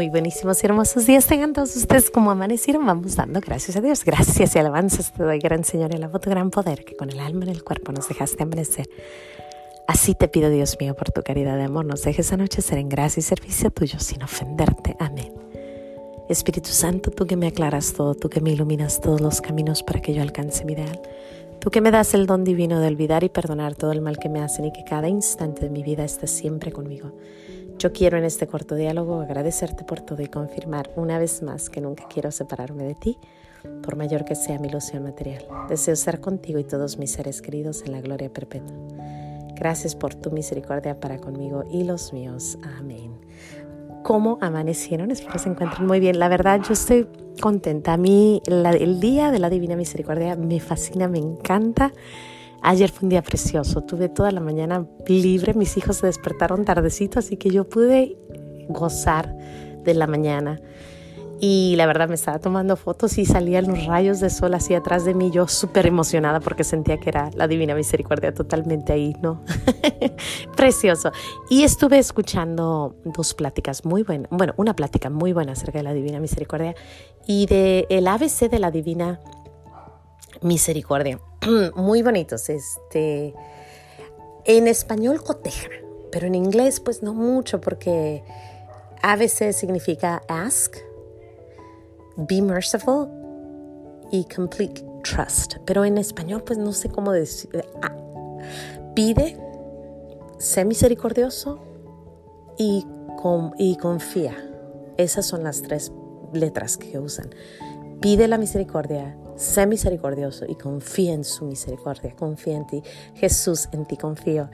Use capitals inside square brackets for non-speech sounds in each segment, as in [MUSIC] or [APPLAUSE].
Muy buenísimos y hermosos días tengan todos ustedes como amanecieron. Vamos dando gracias a Dios. Gracias y alabanzas te doy, gran Señor, y la voz gran poder que con el alma en el cuerpo nos dejaste amanecer. Así te pido, Dios mío, por tu caridad de amor, nos dejes anochecer en gracia y servicio tuyo sin ofenderte. Amén. Espíritu Santo, tú que me aclaras todo, tú que me iluminas todos los caminos para que yo alcance mi ideal. Tú que me das el don divino de olvidar y perdonar todo el mal que me hacen y que cada instante de mi vida estés siempre conmigo. Yo quiero en este corto diálogo agradecerte por todo y confirmar una vez más que nunca quiero separarme de ti, por mayor que sea mi ilusión material. Deseo estar contigo y todos mis seres queridos en la gloria perpetua. Gracias por tu misericordia para conmigo y los míos. Amén. ¿Cómo amanecieron? Espero se encuentren muy bien. La verdad, yo estoy contenta. A mí el día de la Divina Misericordia me fascina, me encanta. Ayer fue un día precioso, tuve toda la mañana libre, mis hijos se despertaron tardecito, así que yo pude gozar de la mañana. Y la verdad me estaba tomando fotos y salían los rayos de sol así atrás de mí, yo súper emocionada porque sentía que era la Divina Misericordia totalmente ahí, ¿no? [LAUGHS] Precioso. Y estuve escuchando dos pláticas muy buenas, bueno, una plática muy buena acerca de la Divina Misericordia y de el ABC de la Divina Misericordia. [CLEARS THROAT] muy bonitos. Este, en español coteja, pero en inglés pues no mucho porque ABC significa ask, be merciful y complete trust. Pero en español pues no sé cómo decir. Pide, sé misericordioso y, y confía. Esas son las tres letras que usan. Pide la misericordia, sé misericordioso y confía en su misericordia, confía en ti. Jesús, en ti confío.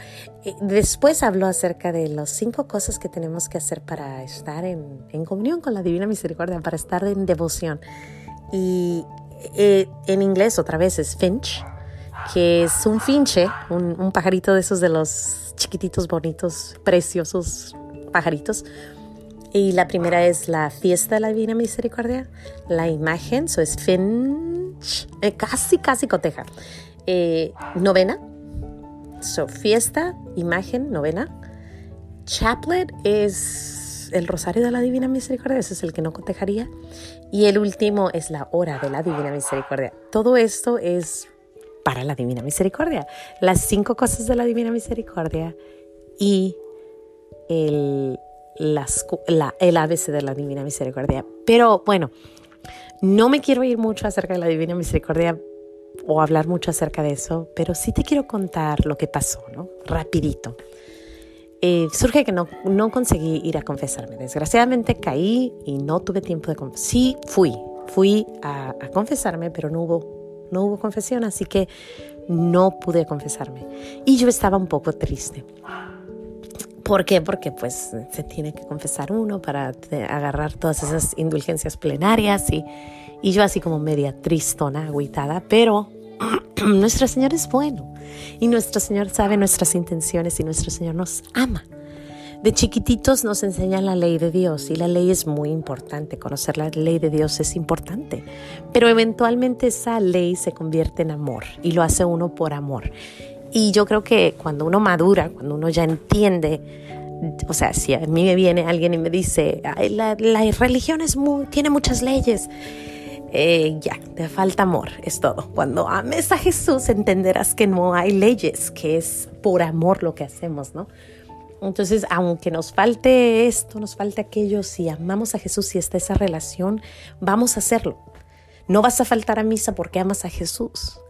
Después habló acerca de las cinco cosas que tenemos que hacer para estar en, comunión con la Divina Misericordia, para estar en devoción. Y eh, en inglés otra vez es finch, que es un finche, un, un pajarito de esos de los chiquititos, bonitos, preciosos pajaritos y la primera es la fiesta de la Divina Misericordia, la imagen, eso es Finch, eh, casi, casi coteja. Eh, novena, so fiesta, imagen, novena. Chaplet es el rosario de la Divina Misericordia, ese es el que no cotejaría. Y el último es la hora de la Divina Misericordia. Todo esto es para la Divina Misericordia. Las cinco cosas de la Divina Misericordia y el, las, la, el ABC de la Divina Misericordia. Pero bueno, no me quiero ir mucho acerca de la Divina Misericordia o hablar mucho acerca de eso, pero sí te quiero contar lo que pasó, ¿no? Rapidito. Eh, surge que no, no conseguí ir a confesarme. Desgraciadamente caí y no tuve tiempo de confesarme. Sí, fui, fui a, a, confesarme, pero no hubo, no hubo confesión, así que no pude confesarme. Y yo estaba un poco triste. ¿Por qué? Porque pues se tiene que confesar uno para agarrar todas esas indulgencias plenarias y, y yo así como media tristona, agüitada, pero [CLEARS THROAT] nuestro Señor es bueno y nuestro Señor sabe nuestras intenciones y nuestro Señor nos ama. De chiquititos nos enseñan la ley de Dios y la ley es muy importante, conocer la ley de Dios es importante, pero eventualmente esa ley se convierte en amor y lo hace uno por amor. Y yo creo que cuando uno madura, cuando uno ya entiende, o sea, si a mí me viene alguien y me dice, la, religión es tiene muchas leyes, eh, ya, te falta amor, es todo. Cuando ames a Jesús entenderás que no hay leyes, que es por amor lo que hacemos, ¿no? Entonces, aunque nos falte esto, nos falte aquello, si amamos a Jesús, si está esa relación, vamos a hacerlo. No vas a faltar a misa porque amas a Jesús.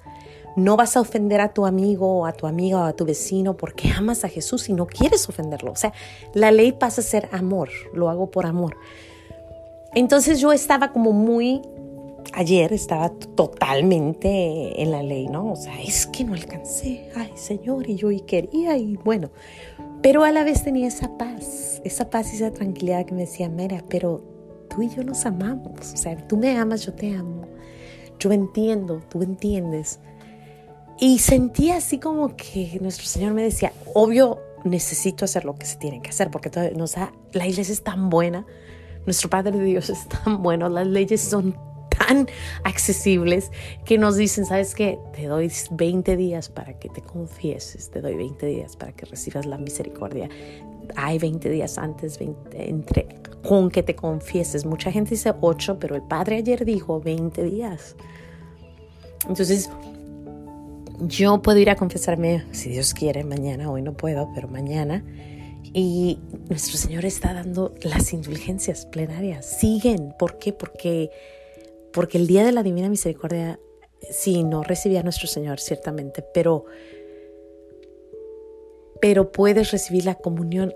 No vas a ofender a tu amigo o a tu amiga o a tu vecino porque amas a Jesús y no quieres ofenderlo. O sea, la ley pasa a ser amor, lo hago por amor. Entonces yo estaba como muy, ayer estaba totalmente en la ley, ¿no? O sea, es que no alcancé, ay Señor, y yo quería y bueno, pero a la vez tenía esa paz, esa paz y esa tranquilidad que me decía, mira, pero tú y yo nos amamos, o sea, tú me amas, yo te amo, yo entiendo, tú entiendes. Y sentía así como que nuestro Señor me decía, obvio, necesito hacer lo que se tiene que hacer, porque nos la iglesia es tan buena, nuestro Padre de Dios es tan bueno, las leyes son tan accesibles que nos dicen, ¿sabes qué? Te doy 20 días para que te confieses, te doy 20 días para que recibas la misericordia. Hay 20 días antes entre, con que te confieses. Mucha gente dice 8, pero el Padre ayer dijo 20 días. Entonces, yo puedo ir a confesarme, si Dios quiere, mañana, hoy no puedo, pero mañana. Y nuestro Señor está dando las indulgencias plenarias. Siguen. ¿Por qué? Porque, porque el día de la Divina Misericordia, sí, no recibía a nuestro Señor, ciertamente, pero, pero puedes recibir la comunión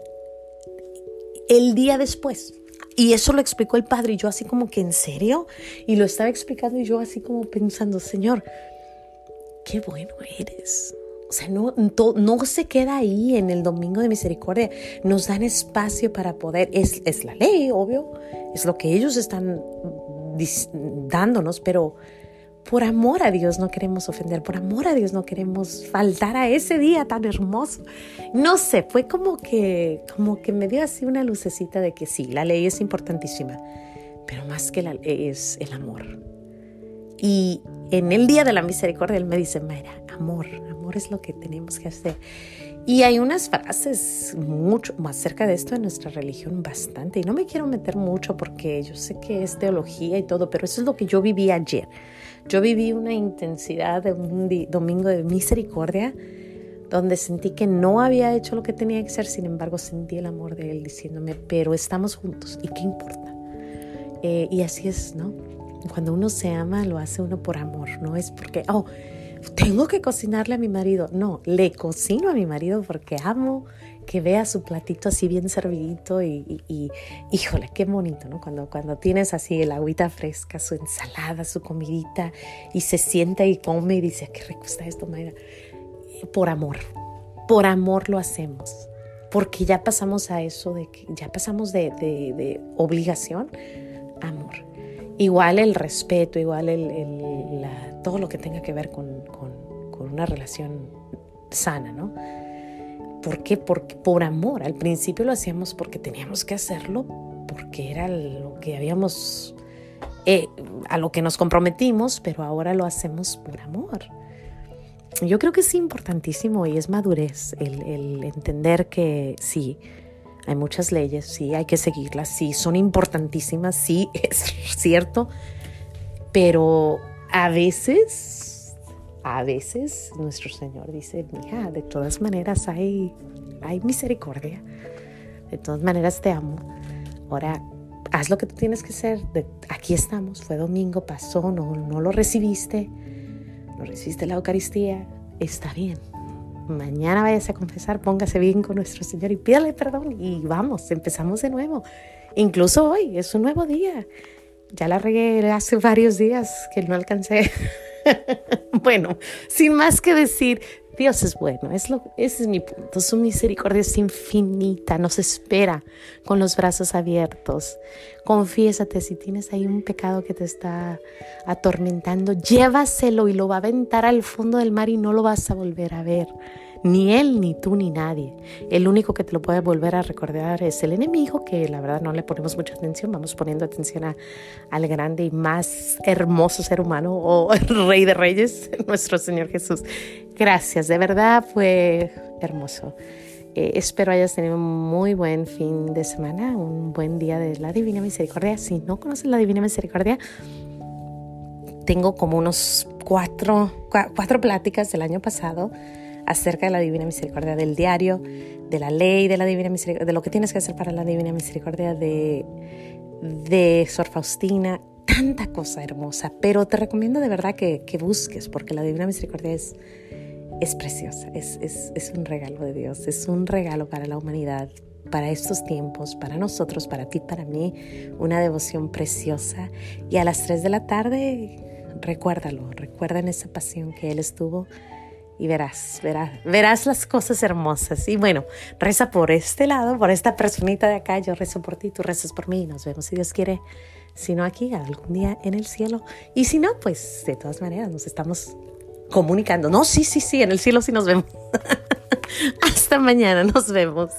el día después. Y eso lo explicó el Padre y yo así como que, ¿en serio? Y lo estaba explicando y yo así como pensando, Señor, qué bueno eres. O sea, no, se queda ahí en el Domingo de Misericordia. Nos dan espacio para poder, es, es la ley, obvio, es lo que ellos están dándonos, pero por amor a Dios no queremos ofender, por amor a Dios no queremos faltar a ese día tan hermoso. No sé, fue como que, como que me dio así una lucecita de que sí, la ley es importantísima, pero más que la ley es el amor. Y en el día de la misericordia él me dice, Mayra, amor, amor es lo que tenemos que hacer. Y hay unas frases mucho más cerca de esto en nuestra religión bastante. Y no me quiero meter mucho porque yo sé que es teología y todo, pero eso es lo que yo viví ayer. Yo viví una intensidad de un domingo de misericordia donde sentí que no había hecho lo que tenía que hacer, sin embargo sentí el amor de Él diciéndome, pero estamos juntos y qué importa. Eh, y así es, ¿no? Cuando uno se ama, lo hace uno por amor, no es porque, oh, tengo que cocinarle a mi marido. No, le cocino a mi marido porque amo que vea su platito así bien servidito y, híjole, qué bonito, ¿no? Cuando, cuando tienes así el agüita fresca, su ensalada, su comidita y se sienta y come y dice, qué rico está esto, Mayra. Por amor, por amor lo hacemos, porque ya pasamos a eso de que ya pasamos de, de obligación, amor. Igual el respeto, igual el, todo lo que tenga que ver con, una relación sana, ¿no? ¿Por qué? Porque por amor. Al principio lo hacíamos porque teníamos que hacerlo, porque era lo que habíamos, eh, a lo que nos comprometimos, pero ahora lo hacemos por amor. Yo creo que es importantísimo y es madurez el entender que sí, hay muchas leyes, sí, hay que seguirlas, sí, son importantísimas, sí, [LAUGHS] es cierto, pero a veces, a veces nuestro Señor dice, mira, de todas maneras hay, hay misericordia, de todas maneras te amo. Ahora, haz lo que tú tienes que hacer, aquí estamos, fue domingo, pasó, no, no lo recibiste, no recibiste la Eucaristía, está bien, mañana váyase a confesar, póngase bien con nuestro Señor y pídale perdón y vamos, empezamos de nuevo. Incluso hoy es un nuevo día. Ya la regué hace [LAUGHS] varios días que no alcancé. [LAUGHS] bueno, sin más que decir, Dios es bueno, es lo, ese es mi punto. Su misericordia es infinita, nos espera con los brazos abiertos. Confiésate si tienes ahí un pecado que te está atormentando, llévaselo y lo va a aventar al fondo del mar y no lo vas a volver a ver. Ni él, ni tú, ni nadie. El único que te lo puede volver a recordar es el enemigo, que la verdad no le ponemos mucha atención, vamos poniendo atención a, al grande y más hermoso ser humano o [LAUGHS] el rey de reyes, [LAUGHS] nuestro Señor Jesús. Gracias, de verdad fue hermoso. Eh, espero hayas tenido un muy buen fin de semana, un buen día de la Divina Misericordia. Si no conoces la Divina Misericordia, tengo como unos cuatro, cuatro pláticas del año pasado acerca de la Divina Misericordia, del diario, de la ley de la Divina Misericordia, de lo que tienes que hacer para la Divina Misericordia, de, de Sor Faustina, tanta cosa hermosa. Pero te recomiendo de verdad que, que busques, porque la Divina Misericordia es, es preciosa, es, es, es un regalo de Dios, es un regalo para la humanidad, para estos tiempos, para nosotros, para ti, para mí, una devoción preciosa. Y a las 3 de la tarde, recuérdalo, recuerda en esa pasión que Él estuvo y verás, verás, verás las cosas hermosas. Y bueno, reza por este lado, por esta personita de acá, yo rezo por ti, tú rezas por mí, nos vemos si Dios quiere, si no aquí, algún día en el cielo. Y si no, pues de todas maneras nos estamos comunicando. No, sí, sí, sí, en el cielo sí nos vemos. [LAUGHS] Hasta mañana, nos vemos.